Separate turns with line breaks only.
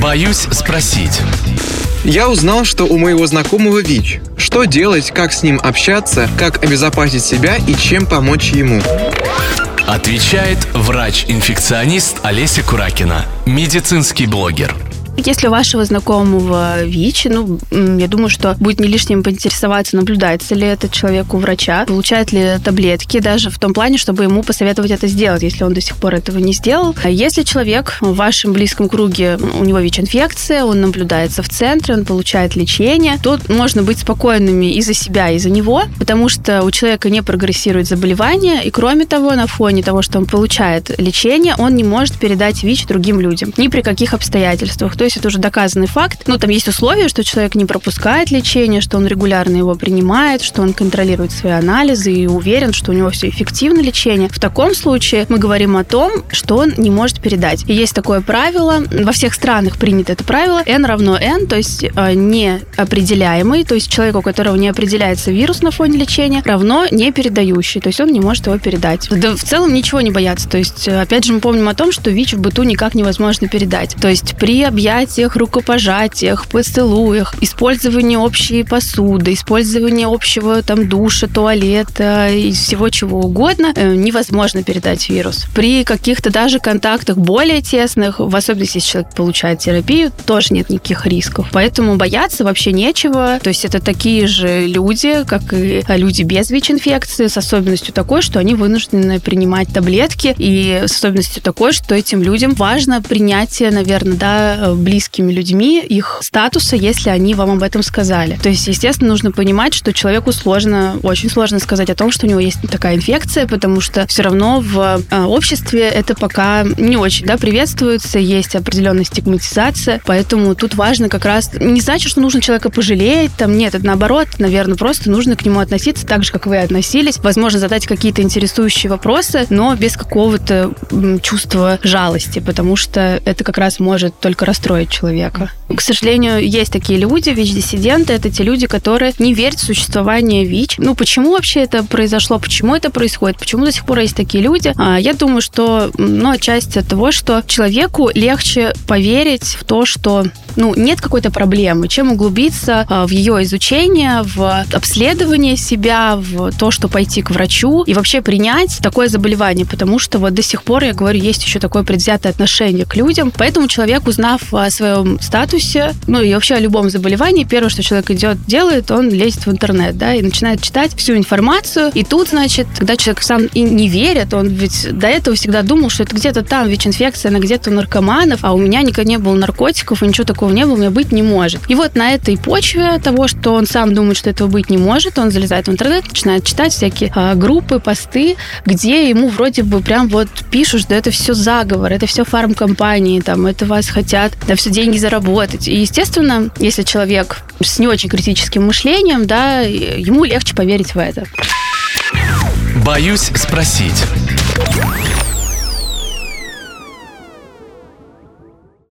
Боюсь спросить.
Я узнал, что у моего знакомого ВИЧ. Что делать, как с ним общаться, как обезопасить себя и чем помочь ему?
Отвечает врач-инфекционист Олеся Куракина, медицинский блогер.
Если у вашего знакомого ВИЧ, ну, я думаю, что будет не лишним поинтересоваться, наблюдается ли этот человек у врача, получает ли таблетки, даже в том плане, чтобы ему посоветовать это сделать, если он до сих пор этого не сделал. А если человек в вашем близком круге, у него ВИЧ-инфекция, он наблюдается в центре, он получает лечение, то можно быть спокойными и за себя, и за него, потому что у человека не прогрессирует заболевание, и кроме того, на фоне того, что он получает лечение, он не может передать ВИЧ другим людям, ни при каких обстоятельствах. То есть это уже доказанный факт. Ну, там есть условия, что человек не пропускает лечение, что он регулярно его принимает, что он контролирует свои анализы и уверен, что у него все эффективно лечение. В таком случае мы говорим о том, что он не может передать. И есть такое правило, во всех странах принято это правило, n равно n, то есть э, неопределяемый, то есть человек, у которого не определяется вирус на фоне лечения, равно не передающий, то есть он не может его передать. Да в целом ничего не бояться, то есть опять же мы помним о том, что ВИЧ в быту никак невозможно передать. То есть при объятии объятиях, рукопожатиях, поцелуях, использование общей посуды, использование общего там душа, туалета и всего чего угодно э, невозможно передать вирус. При каких-то даже контактах более тесных, в особенности если человек получает терапию, тоже нет никаких рисков. Поэтому бояться вообще нечего. То есть это такие же люди, как и люди без ВИЧ-инфекции, с особенностью такой, что они вынуждены принимать таблетки, и с особенностью такой, что этим людям важно принятие, наверное, да, близкими людьми их статуса, если они вам об этом сказали. То есть, естественно, нужно понимать, что человеку сложно, очень сложно сказать о том, что у него есть такая инфекция, потому что все равно в э, обществе это пока не очень да, приветствуется, есть определенная стигматизация, поэтому тут важно как раз не значит, что нужно человека пожалеть, там нет, это наоборот, наверное, просто нужно к нему относиться так же, как вы относились, возможно, задать какие-то интересующие вопросы, но без какого-то чувства жалости, потому что это как раз может только расстроить строить человека. К сожалению, есть такие люди, ВИЧ-диссиденты, это те люди, которые не верят в существование ВИЧ. Ну, почему вообще это произошло, почему это происходит, почему до сих пор есть такие люди? А, я думаю, что, ну, отчасти от того, что человеку легче поверить в то, что, ну, нет какой-то проблемы, чем углубиться а, в ее изучение, в обследование себя, в то, что пойти к врачу и вообще принять такое заболевание, потому что вот до сих пор, я говорю, есть еще такое предвзятое отношение к людям, поэтому человек, узнав о своем статусе, ну и вообще о любом заболевании, первое, что человек идет, делает, он лезет в интернет, да, и начинает читать всю информацию. И тут, значит, когда человек сам и не верит, он ведь до этого всегда думал, что это где-то там ВИЧ-инфекция, она где-то у наркоманов, а у меня никогда не было наркотиков, и ничего такого не было, у меня быть не может. И вот на этой почве того, что он сам думает, что этого быть не может, он залезает в интернет, начинает читать всякие а, группы, посты, где ему вроде бы прям вот пишут, что это все заговор, это все фармкомпании, там, это вас хотят да, все деньги заработать. И, естественно, если человек с не очень критическим мышлением, да, ему легче поверить в это.
Боюсь спросить.